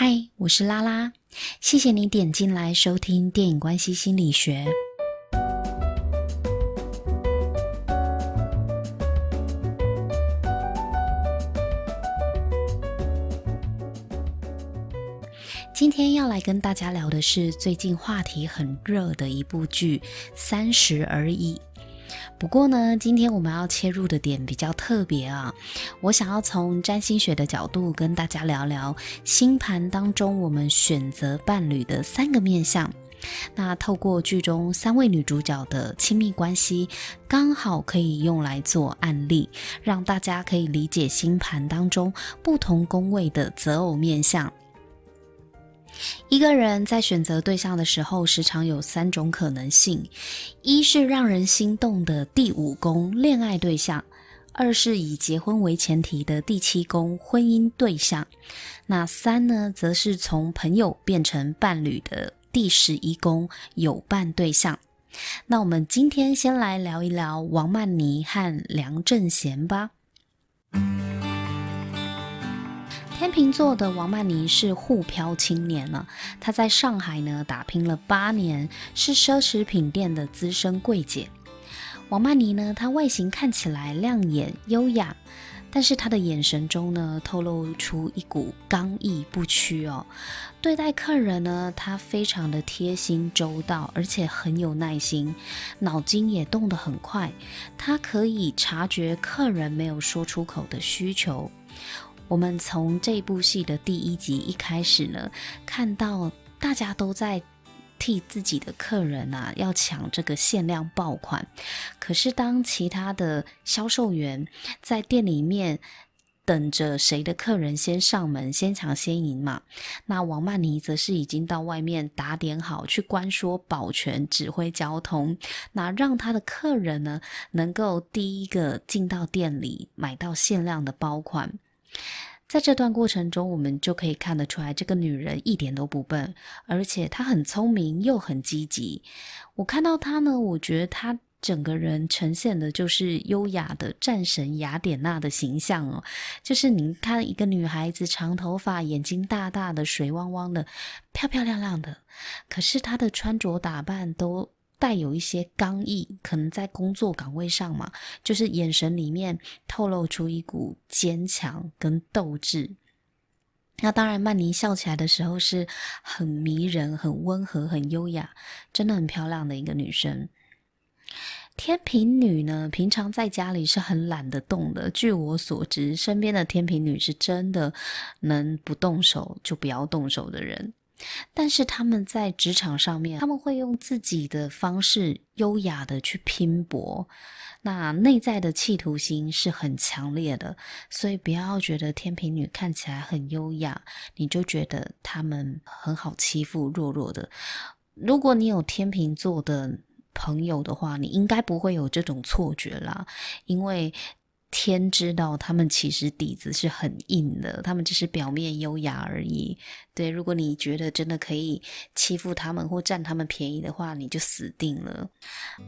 嗨，我是拉拉，谢谢你点进来收听电影关系心理学。今天要来跟大家聊的是最近话题很热的一部剧《三十而已》。不过呢，今天我们要切入的点比较特别啊，我想要从占星学的角度跟大家聊聊星盘当中我们选择伴侣的三个面相。那透过剧中三位女主角的亲密关系，刚好可以用来做案例，让大家可以理解星盘当中不同宫位的择偶面相。一个人在选择对象的时候，时常有三种可能性：一是让人心动的第五宫恋爱对象；二是以结婚为前提的第七宫婚姻对象；那三呢，则是从朋友变成伴侣的第十一宫有伴对象。那我们今天先来聊一聊王曼妮和梁正贤吧。天秤座的王曼妮是沪漂青年呢，她在上海呢打拼了八年，是奢侈品店的资深柜姐。王曼妮呢，她外形看起来亮眼优雅，但是她的眼神中呢，透露出一股刚毅不屈哦。对待客人呢，她非常的贴心周到，而且很有耐心，脑筋也动得很快，她可以察觉客人没有说出口的需求。我们从这部戏的第一集一开始呢，看到大家都在替自己的客人啊要抢这个限量爆款，可是当其他的销售员在店里面等着谁的客人先上门，先抢先赢嘛，那王曼妮则是已经到外面打点好，去关说保全、指挥交通，那让他的客人呢能够第一个进到店里买到限量的包款。在这段过程中，我们就可以看得出来，这个女人一点都不笨，而且她很聪明又很积极。我看到她呢，我觉得她整个人呈现的就是优雅的战神雅典娜的形象哦。就是你看一个女孩子，长头发，眼睛大大的，水汪汪的，漂漂亮亮的，可是她的穿着打扮都带有一些刚毅，可能在工作岗位上嘛，就是眼神里面透露出一股坚强跟斗志。那当然，曼妮笑起来的时候是很迷人、很温和、很优雅，真的很漂亮的一个女生。天秤女呢，平常在家里是很懒得动的。据我所知，身边的天秤女是真的能不动手就不要动手的人。但是他们在职场上面，他们会用自己的方式优雅的去拼搏，那内在的企图心是很强烈的，所以不要觉得天秤女看起来很优雅，你就觉得他们很好欺负，弱弱的。如果你有天秤座的朋友的话，你应该不会有这种错觉啦，因为。天知道，他们其实底子是很硬的，他们只是表面优雅而已。对，如果你觉得真的可以欺负他们或占他们便宜的话，你就死定了。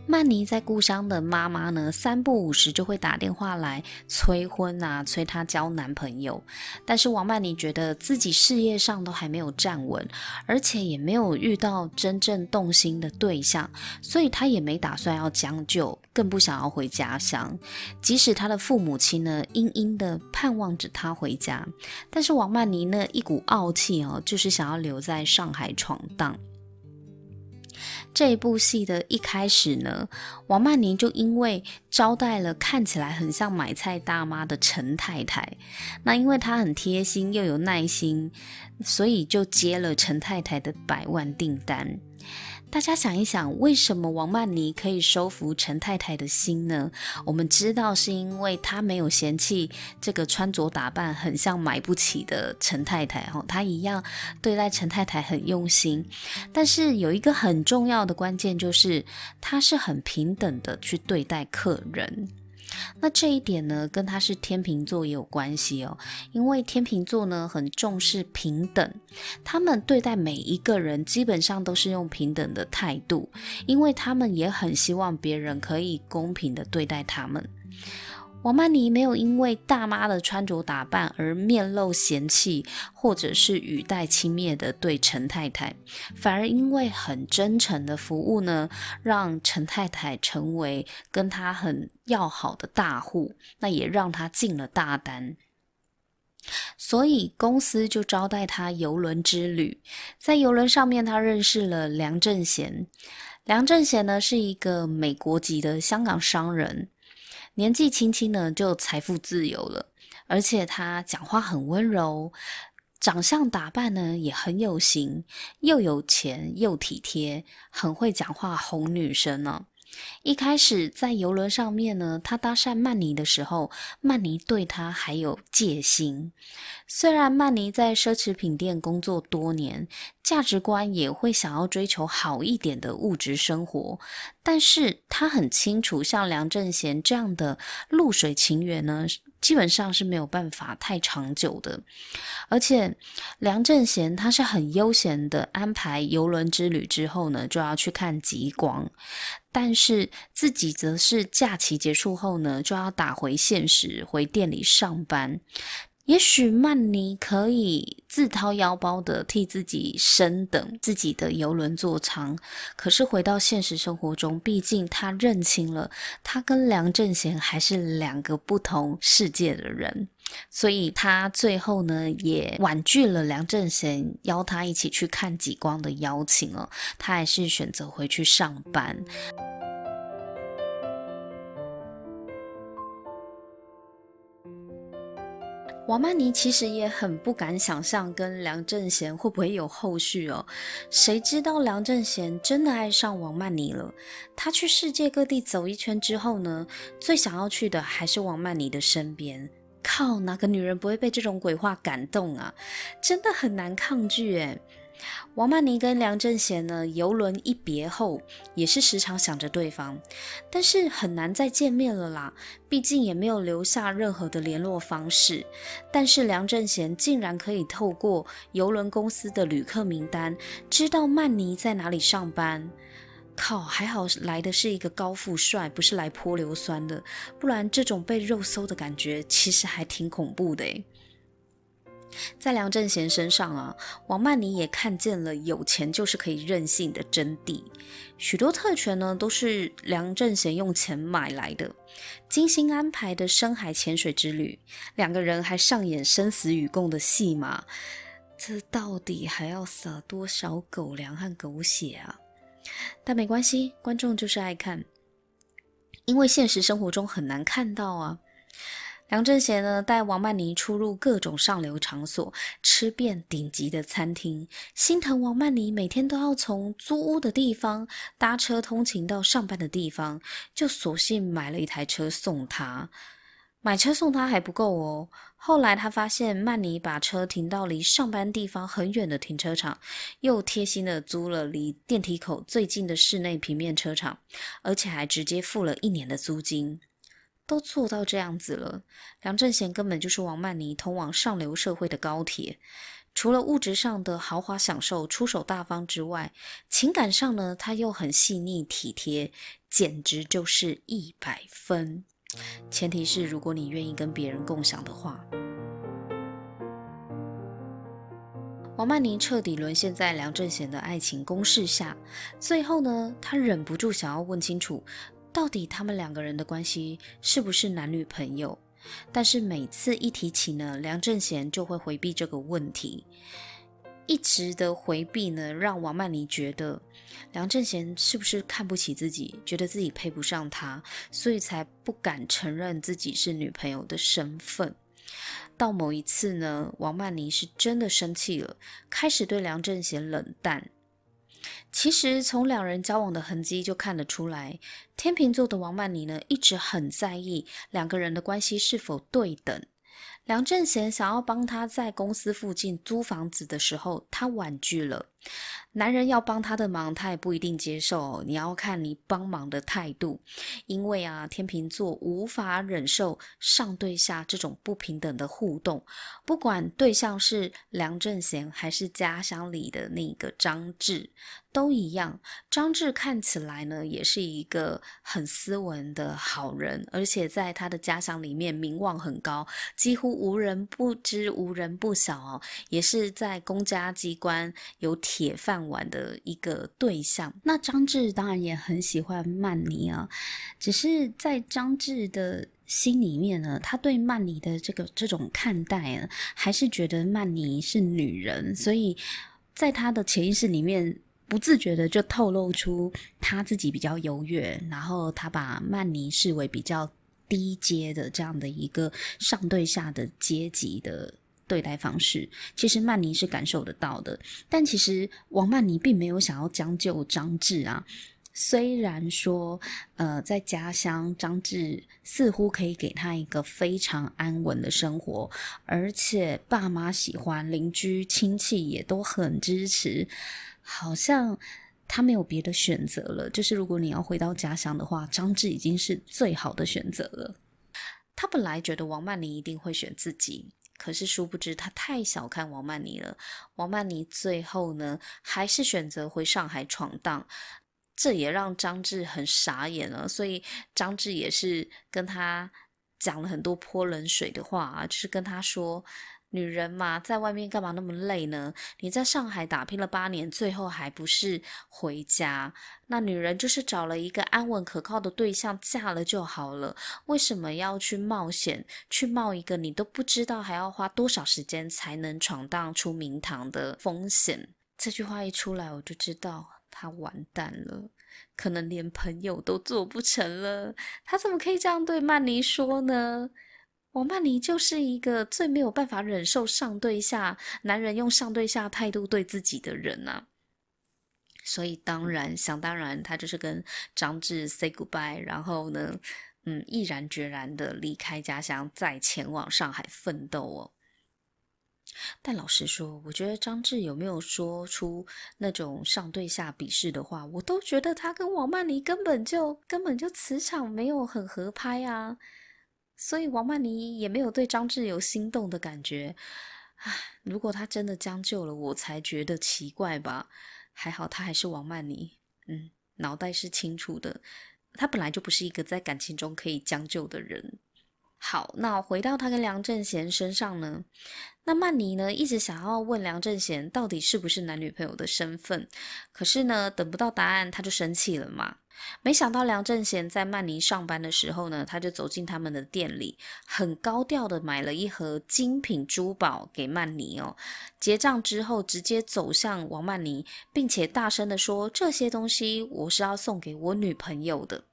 曼妮在故乡的妈妈呢，三不五时就会打电话来催婚啊，催她交男朋友。但是王曼妮觉得自己事业上都还没有站稳，而且也没有遇到真正动心的对象，所以她也没打算要将就，更不想要回家乡。即使他的父母亲呢，殷殷的盼望着他回家，但是王曼妮呢，一股傲气哦，就是想要留在上海闯荡。这一部戏的一开始呢，王曼妮就因为招待了看起来很像买菜大妈的陈太太，那因为她很贴心又有耐心，所以就接了陈太太的百万订单。大家想一想，为什么王曼妮可以收服陈太太的心呢？我们知道是因为她没有嫌弃这个穿着打扮很像买不起的陈太太，哈，她一样对待陈太太很用心。但是有一个很重要的关键，就是她是很平等的去对待客人。那这一点呢，跟他是天秤座也有关系哦。因为天秤座呢，很重视平等，他们对待每一个人基本上都是用平等的态度，因为他们也很希望别人可以公平的对待他们。王曼妮没有因为大妈的穿着打扮而面露嫌弃，或者是语带轻蔑的对陈太太，反而因为很真诚的服务呢，让陈太太成为跟她很要好的大户，那也让她进了大单。所以公司就招待她游轮之旅，在游轮上面，她认识了梁正贤。梁正贤呢是一个美国籍的香港商人。年纪轻轻呢，就财富自由了，而且他讲话很温柔，长相打扮呢也很有型，又有钱又体贴，很会讲话哄女生呢。一开始在游轮上面呢，他搭讪曼妮的时候，曼妮对他还有戒心。虽然曼妮在奢侈品店工作多年，价值观也会想要追求好一点的物质生活，但是他很清楚，像梁正贤这样的露水情缘呢，基本上是没有办法太长久的。而且梁正贤他是很悠闲的安排游轮之旅之后呢，就要去看极光。但是自己则是假期结束后呢，就要打回现实，回店里上班。也许曼妮可以自掏腰包的替自己升等自己的游轮座舱，可是回到现实生活中，毕竟她认清了，她跟梁正贤还是两个不同世界的人，所以他最后呢也婉拒了梁正贤邀他一起去看极光的邀请了，他还是选择回去上班。王曼妮其实也很不敢想象跟梁正贤会不会有后续哦。谁知道梁正贤真的爱上王曼妮了。他去世界各地走一圈之后呢，最想要去的还是王曼妮的身边。靠，哪个女人不会被这种鬼话感动啊？真的很难抗拒诶。王曼妮跟梁正贤呢，游轮一别后，也是时常想着对方，但是很难再见面了啦。毕竟也没有留下任何的联络方式。但是梁正贤竟然可以透过邮轮公司的旅客名单，知道曼妮在哪里上班。靠，还好来的是一个高富帅，不是来泼硫酸的，不然这种被肉搜的感觉，其实还挺恐怖的诶。在梁正贤身上啊，王曼妮也看见了有钱就是可以任性的真谛。许多特权呢，都是梁正贤用钱买来的。精心安排的深海潜水之旅，两个人还上演生死与共的戏码。这到底还要撒多少狗粮和狗血啊？但没关系，观众就是爱看，因为现实生活中很难看到啊。梁振贤呢，带王曼妮出入各种上流场所，吃遍顶级的餐厅。心疼王曼妮每天都要从租屋的地方搭车通勤到上班的地方，就索性买了一台车送她。买车送她还不够哦，后来他发现曼妮把车停到离上班地方很远的停车场，又贴心的租了离电梯口最近的室内平面车场，而且还直接付了一年的租金。都做到这样子了，梁正贤根本就是王曼妮通往上流社会的高铁。除了物质上的豪华享受、出手大方之外，情感上呢，他又很细腻体贴，简直就是一百分。前提是如果你愿意跟别人共享的话。王曼妮彻底沦陷在梁正贤的爱情攻势下，最后呢，他忍不住想要问清楚。到底他们两个人的关系是不是男女朋友？但是每次一提起呢，梁正贤就会回避这个问题，一直的回避呢，让王曼妮觉得梁正贤是不是看不起自己，觉得自己配不上他，所以才不敢承认自己是女朋友的身份。到某一次呢，王曼妮是真的生气了，开始对梁正贤冷淡。其实从两人交往的痕迹就看得出来，天秤座的王曼妮呢，一直很在意两个人的关系是否对等。梁正贤想要帮他在公司附近租房子的时候，他婉拒了，男人要帮他的忙，他也不一定接受。你要看你帮忙的态度，因为啊，天秤座无法忍受上对下这种不平等的互动。不管对象是梁正贤还是家乡里的那个张志，都一样。张志看起来呢，也是一个很斯文的好人，而且在他的家乡里面名望很高，几乎无人不知、无人不晓哦。也是在公家机关有铁饭碗的一个对象，那张志当然也很喜欢曼妮啊，只是在张志的心里面呢，他对曼妮的这个这种看待啊，还是觉得曼妮是女人，所以在他的潜意识里面，不自觉的就透露出他自己比较优越，然后他把曼妮视为比较低阶的这样的一个上对下的阶级的。对待方式，其实曼妮是感受得到的。但其实王曼妮并没有想要将就张志啊。虽然说，呃，在家乡张志似乎可以给他一个非常安稳的生活，而且爸妈喜欢，邻居亲戚也都很支持，好像他没有别的选择了。就是如果你要回到家乡的话，张志已经是最好的选择了。他本来觉得王曼妮一定会选自己。可是殊不知，他太小看王曼妮了。王曼妮最后呢，还是选择回上海闯荡，这也让张志很傻眼了。所以张志也是跟他讲了很多泼冷水的话啊，就是跟他说。女人嘛，在外面干嘛那么累呢？你在上海打拼了八年，最后还不是回家？那女人就是找了一个安稳可靠的对象，嫁了就好了。为什么要去冒险，去冒一个你都不知道还要花多少时间才能闯荡出名堂的风险？这句话一出来，我就知道他完蛋了，可能连朋友都做不成了。他怎么可以这样对曼妮说呢？王曼妮就是一个最没有办法忍受上对下男人用上对下态度对自己的人啊，所以当然想当然，他就是跟张志 say goodbye，然后呢，嗯，毅然决然的离开家乡，再前往上海奋斗哦。但老实说，我觉得张志有没有说出那种上对下鄙视的话，我都觉得他跟王曼妮根本就根本就磁场没有很合拍啊。所以王曼妮也没有对张志有心动的感觉，唉，如果他真的将就了，我才觉得奇怪吧。还好他还是王曼妮，嗯，脑袋是清楚的。他本来就不是一个在感情中可以将就的人。好，那回到他跟梁正贤身上呢？那曼妮呢，一直想要问梁正贤到底是不是男女朋友的身份，可是呢，等不到答案，他就生气了嘛。没想到梁正贤在曼妮上班的时候呢，他就走进他们的店里，很高调的买了一盒精品珠宝给曼妮哦。结账之后，直接走向王曼妮，并且大声的说：“这些东西我是要送给我女朋友的。”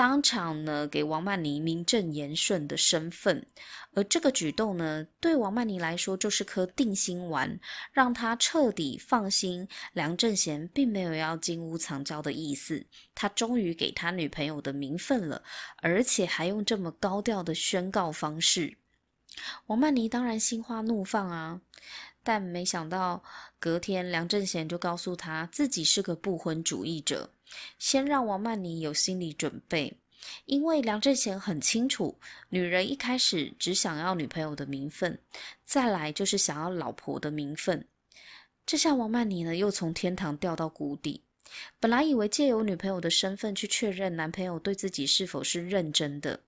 当场呢，给王曼妮名正言顺的身份，而这个举动呢，对王曼妮来说就是颗定心丸，让她彻底放心。梁正贤并没有要金屋藏娇的意思，他终于给他女朋友的名分了，而且还用这么高调的宣告方式。王曼妮当然心花怒放啊，但没想到隔天梁正贤就告诉他自己是个不婚主义者。先让王曼妮有心理准备，因为梁正贤很清楚，女人一开始只想要女朋友的名分，再来就是想要老婆的名分。这下王曼妮呢，又从天堂掉到谷底。本来以为借由女朋友的身份去确认男朋友对自己是否是认真的，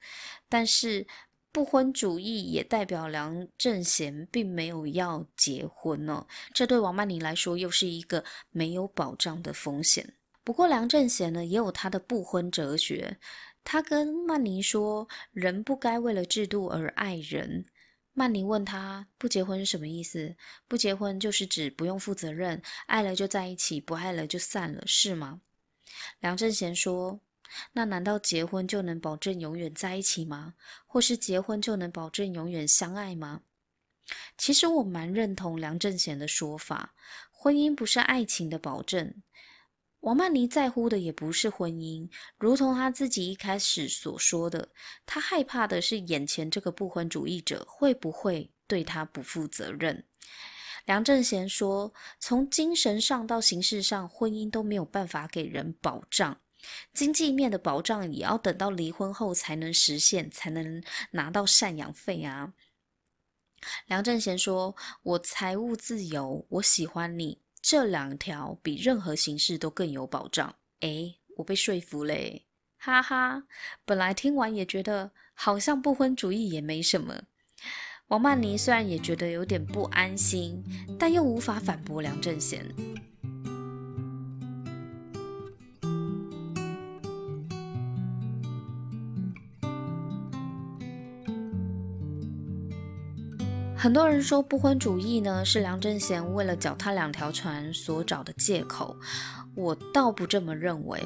但是不婚主义也代表梁正贤并没有要结婚哦。这对王曼妮来说，又是一个没有保障的风险。不过梁正贤呢，也有他的不婚哲学。他跟曼妮说：“人不该为了制度而爱人。”曼妮问他：“不结婚是什么意思？”“不结婚就是指不用负责任，爱了就在一起，不爱了就散了，是吗？”梁正贤说：“那难道结婚就能保证永远在一起吗？或是结婚就能保证永远相爱吗？”其实我蛮认同梁正贤的说法，婚姻不是爱情的保证。王曼妮在乎的也不是婚姻，如同她自己一开始所说的，她害怕的是眼前这个不婚主义者会不会对她不负责任。梁正贤说：“从精神上到形式上，婚姻都没有办法给人保障，经济面的保障也要等到离婚后才能实现，才能拿到赡养费啊。”梁正贤说：“我财务自由，我喜欢你，这两条比任何形式都更有保障。”诶，我被说服嘞，哈哈！本来听完也觉得好像不婚主义也没什么。王曼妮虽然也觉得有点不安心，但又无法反驳梁正贤。很多人说不婚主义呢，是梁正贤为了脚踏两条船所找的借口，我倒不这么认为。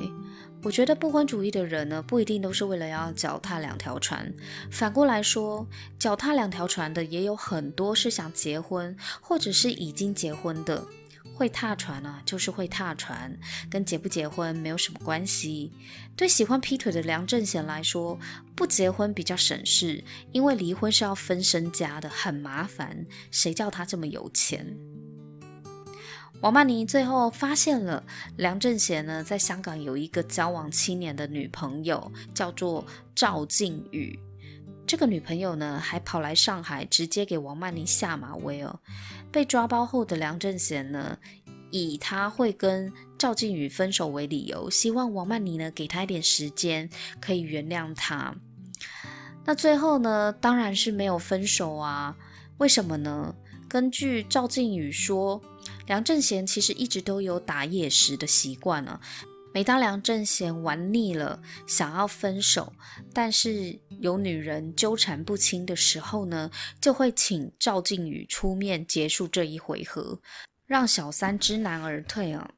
我觉得不婚主义的人呢，不一定都是为了要脚踏两条船。反过来说，脚踏两条船的也有很多是想结婚，或者是已经结婚的。会踏船啊，就是会踏船，跟结不结婚没有什么关系。对喜欢劈腿的梁正贤来说，不结婚比较省事，因为离婚是要分身家的，很麻烦。谁叫他这么有钱？王曼妮最后发现了梁正贤呢，在香港有一个交往七年的女朋友，叫做赵静宇。这个女朋友呢，还跑来上海，直接给王曼妮下马威哦。被抓包后的梁正贤呢，以他会跟赵靖宇分手为理由，希望王曼妮呢给他一点时间，可以原谅他。那最后呢，当然是没有分手啊。为什么呢？根据赵靖宇说，梁正贤其实一直都有打野食的习惯呢、啊。每当梁正贤玩腻了，想要分手，但是有女人纠缠不清的时候呢，就会请赵靖宇出面结束这一回合，让小三知难而退啊。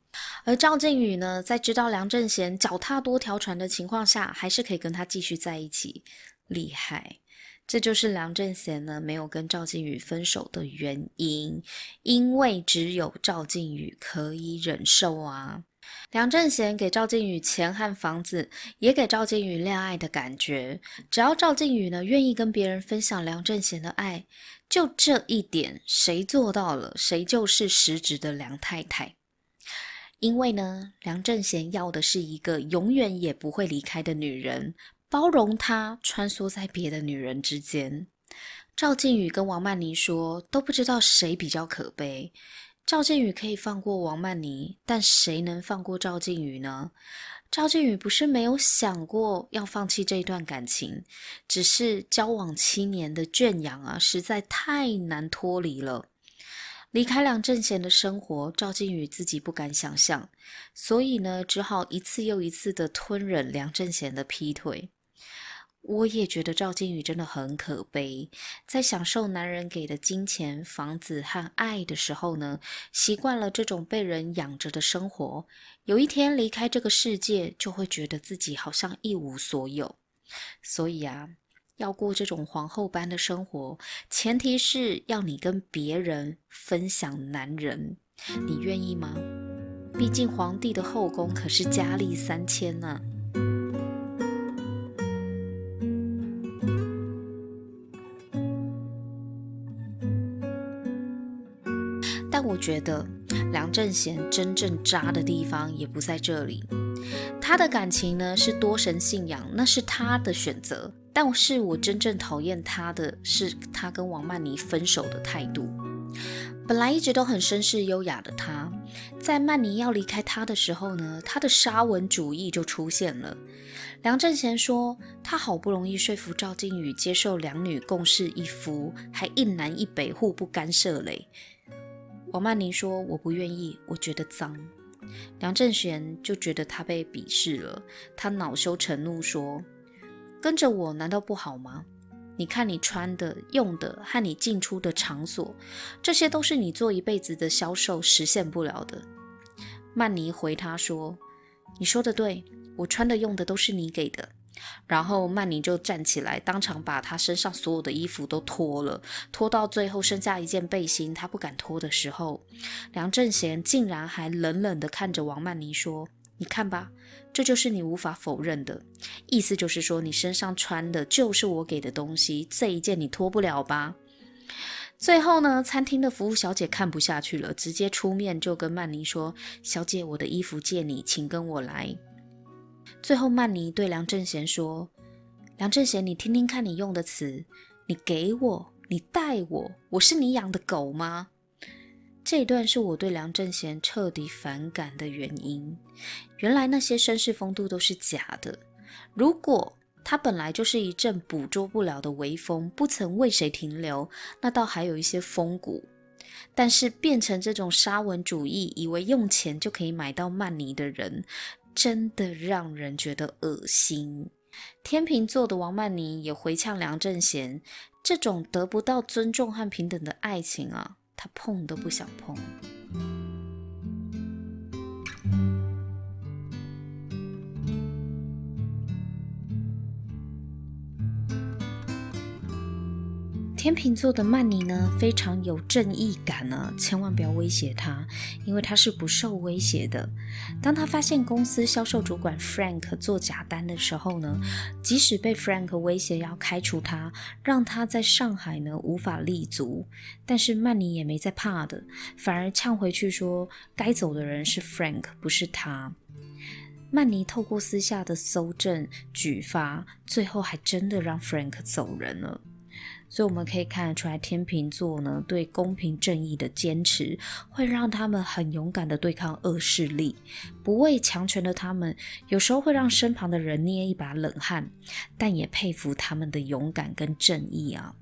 而赵靖宇呢，在知道梁正贤脚踏多条船的情况下，还是可以跟他继续在一起，厉害。这就是梁正贤呢没有跟赵靖宇分手的原因，因为只有赵靖宇可以忍受啊。梁正贤给赵静宇钱和房子，也给赵静宇恋爱的感觉。只要赵静宇呢愿意跟别人分享梁正贤的爱，就这一点，谁做到了，谁就是实质的梁太太。因为呢，梁正贤要的是一个永远也不会离开的女人，包容他穿梭在别的女人之间。赵静宇跟王曼妮说，都不知道谁比较可悲。赵靖宇可以放过王曼妮，但谁能放过赵靖宇呢？赵靖宇不是没有想过要放弃这段感情，只是交往七年的圈养啊，实在太难脱离了。离开梁正贤的生活，赵靖宇自己不敢想象，所以呢，只好一次又一次的吞忍梁正贤的劈腿。我也觉得赵静宇真的很可悲，在享受男人给的金钱、房子和爱的时候呢，习惯了这种被人养着的生活。有一天离开这个世界，就会觉得自己好像一无所有。所以啊，要过这种皇后般的生活，前提是要你跟别人分享男人，你愿意吗？毕竟皇帝的后宫可是佳丽三千呢。但我觉得梁正贤真正渣的地方也不在这里。他的感情呢是多神信仰，那是他的选择。但是我真正讨厌他的是他跟王曼妮分手的态度。本来一直都很绅士优雅的他，在曼妮要离开他的时候呢，他的沙文主义就出现了。梁正贤说，他好不容易说服赵静宇接受两女共侍一夫，还一南一北互不干涉嘞。王曼妮说：“我不愿意，我觉得脏。”梁正贤就觉得他被鄙视了，他恼羞成怒说：“跟着我难道不好吗？你看你穿的、用的和你进出的场所，这些都是你做一辈子的销售实现不了的。”曼妮回他说：“你说的对，我穿的、用的都是你给的。”然后曼妮就站起来，当场把她身上所有的衣服都脱了，脱到最后剩下一件背心，她不敢脱的时候，梁正贤竟然还冷冷地看着王曼妮说：“你看吧，这就是你无法否认的，意思就是说你身上穿的就是我给的东西，这一件你脱不了吧？”最后呢，餐厅的服务小姐看不下去了，直接出面就跟曼妮说：“小姐，我的衣服借你，请跟我来。”最后，曼妮对梁正贤说：“梁正贤，你听听看你用的词，你给我，你带我，我是你养的狗吗？”这一段是我对梁正贤彻底反感的原因。原来那些绅士风度都是假的。如果他本来就是一阵捕捉不了的微风，不曾为谁停留，那倒还有一些风骨。但是变成这种沙文主义，以为用钱就可以买到曼妮的人，真的让人觉得恶心。天秤座的王曼妮也回呛梁正贤，这种得不到尊重和平等的爱情啊，他碰都不想碰。天秤座的曼妮呢，非常有正义感呢，千万不要威胁她，因为她是不受威胁的。当她发现公司销售主管 Frank 做假单的时候呢，即使被 Frank 威胁要开除他，让他在上海呢无法立足，但是曼妮也没在怕的，反而呛回去说，该走的人是 Frank，不是他。曼妮透过私下的搜证举发，最后还真的让 Frank 走人了。所以我们可以看得出来，天秤座呢对公平正义的坚持，会让他们很勇敢的对抗恶势力。不畏强权的他们，有时候会让身旁的人捏一把冷汗，但也佩服他们的勇敢跟正义啊。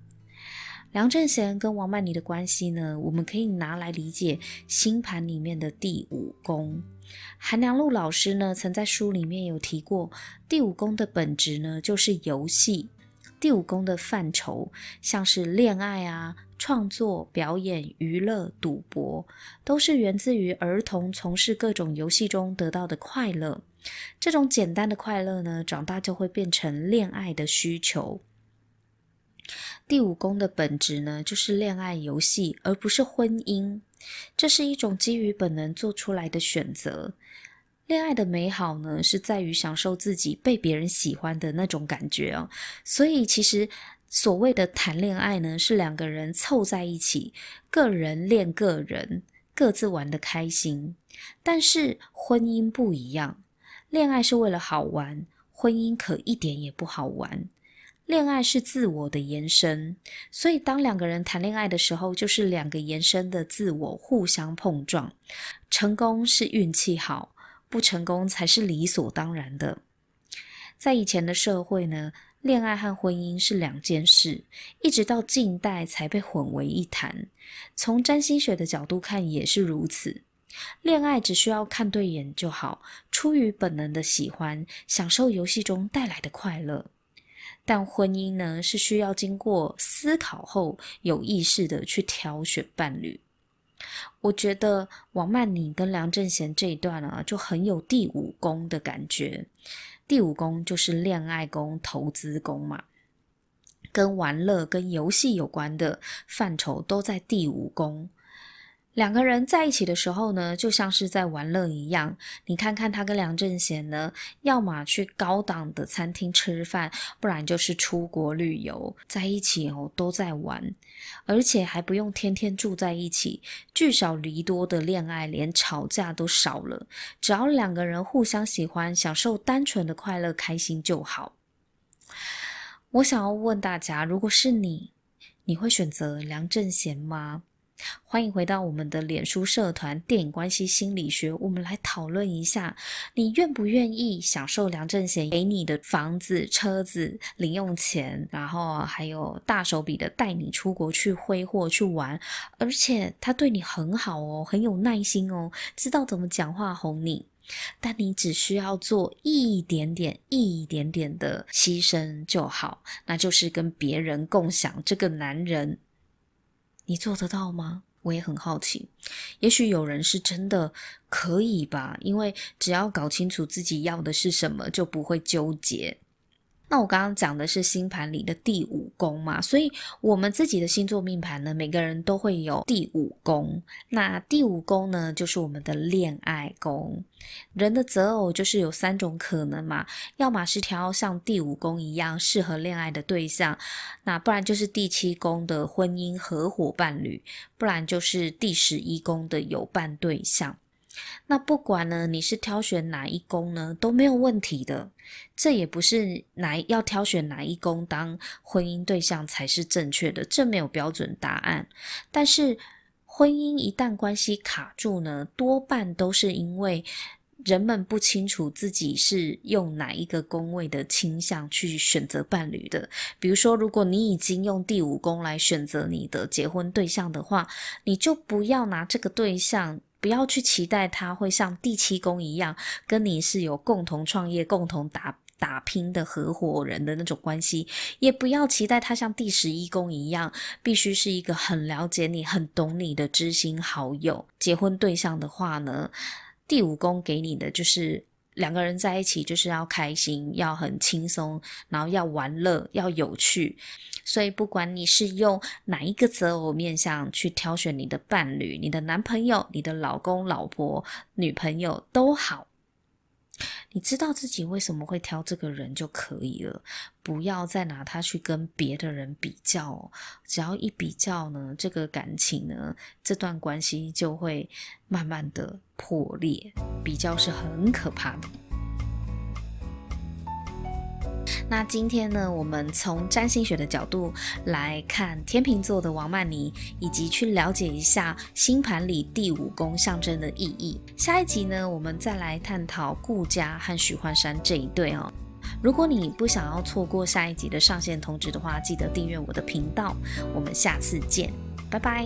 梁正贤跟王曼妮的关系呢，我们可以拿来理解星盘里面的第五宫。韩良露老师呢曾在书里面有提过，第五宫的本质呢就是游戏。第五宫的范畴，像是恋爱啊、创作、表演、娱乐、赌博，都是源自于儿童从事各种游戏中得到的快乐。这种简单的快乐呢，长大就会变成恋爱的需求。第五宫的本质呢，就是恋爱游戏，而不是婚姻。这是一种基于本能做出来的选择。恋爱的美好呢，是在于享受自己被别人喜欢的那种感觉哦。所以，其实所谓的谈恋爱呢，是两个人凑在一起，个人恋个人，各自玩得开心。但是婚姻不一样，恋爱是为了好玩，婚姻可一点也不好玩。恋爱是自我的延伸，所以当两个人谈恋爱的时候，就是两个延伸的自我互相碰撞，成功是运气好。不成功才是理所当然的。在以前的社会呢，恋爱和婚姻是两件事，一直到近代才被混为一谈。从占星学的角度看也是如此。恋爱只需要看对眼就好，出于本能的喜欢，享受游戏中带来的快乐。但婚姻呢，是需要经过思考后，有意识的去挑选伴侣。我觉得王曼妮跟梁正贤这一段啊，就很有第五宫的感觉。第五宫就是恋爱宫、投资宫嘛，跟玩乐、跟游戏有关的范畴都在第五宫。两个人在一起的时候呢，就像是在玩乐一样。你看看他跟梁正贤呢，要么去高档的餐厅吃饭，不然就是出国旅游，在一起哦，都在玩，而且还不用天天住在一起，聚少离多的恋爱，连吵架都少了。只要两个人互相喜欢，享受单纯的快乐、开心就好。我想要问大家，如果是你，你会选择梁正贤吗？欢迎回到我们的脸书社团“电影关系心理学”，我们来讨论一下，你愿不愿意享受梁正贤给你的房子、车子、零用钱，然后还有大手笔的带你出国去挥霍去玩，而且他对你很好哦，很有耐心哦，知道怎么讲话哄你，但你只需要做一点点、一点点的牺牲就好，那就是跟别人共享这个男人。你做得到吗？我也很好奇。也许有人是真的可以吧，因为只要搞清楚自己要的是什么，就不会纠结。那我刚刚讲的是星盘里的第五宫嘛，所以我们自己的星座命盘呢，每个人都会有第五宫。那第五宫呢，就是我们的恋爱宫。人的择偶就是有三种可能嘛，要么是挑像第五宫一样适合恋爱的对象，那不然就是第七宫的婚姻合伙伴侣，不然就是第十一宫的有伴对象。那不管呢，你是挑选哪一宫呢，都没有问题的。这也不是哪要挑选哪一宫当婚姻对象才是正确的，这没有标准答案。但是婚姻一旦关系卡住呢，多半都是因为人们不清楚自己是用哪一个宫位的倾向去选择伴侣的。比如说，如果你已经用第五宫来选择你的结婚对象的话，你就不要拿这个对象。不要去期待他会像第七宫一样，跟你是有共同创业、共同打打拼的合伙人的那种关系，也不要期待他像第十一宫一样，必须是一个很了解你、很懂你的知心好友。结婚对象的话呢，第五宫给你的就是。两个人在一起就是要开心，要很轻松，然后要玩乐，要有趣。所以不管你是用哪一个择偶面相去挑选你的伴侣、你的男朋友、你的老公、老婆、女朋友都好。你知道自己为什么会挑这个人就可以了，不要再拿他去跟别的人比较哦。只要一比较呢，这个感情呢，这段关系就会慢慢的破裂。比较是很可怕的。那今天呢，我们从占星学的角度来看天秤座的王曼妮，以及去了解一下星盘里第五宫象征的意义。下一集呢，我们再来探讨顾家和许幻山这一对哦。如果你不想要错过下一集的上线通知的话，记得订阅我的频道。我们下次见，拜拜。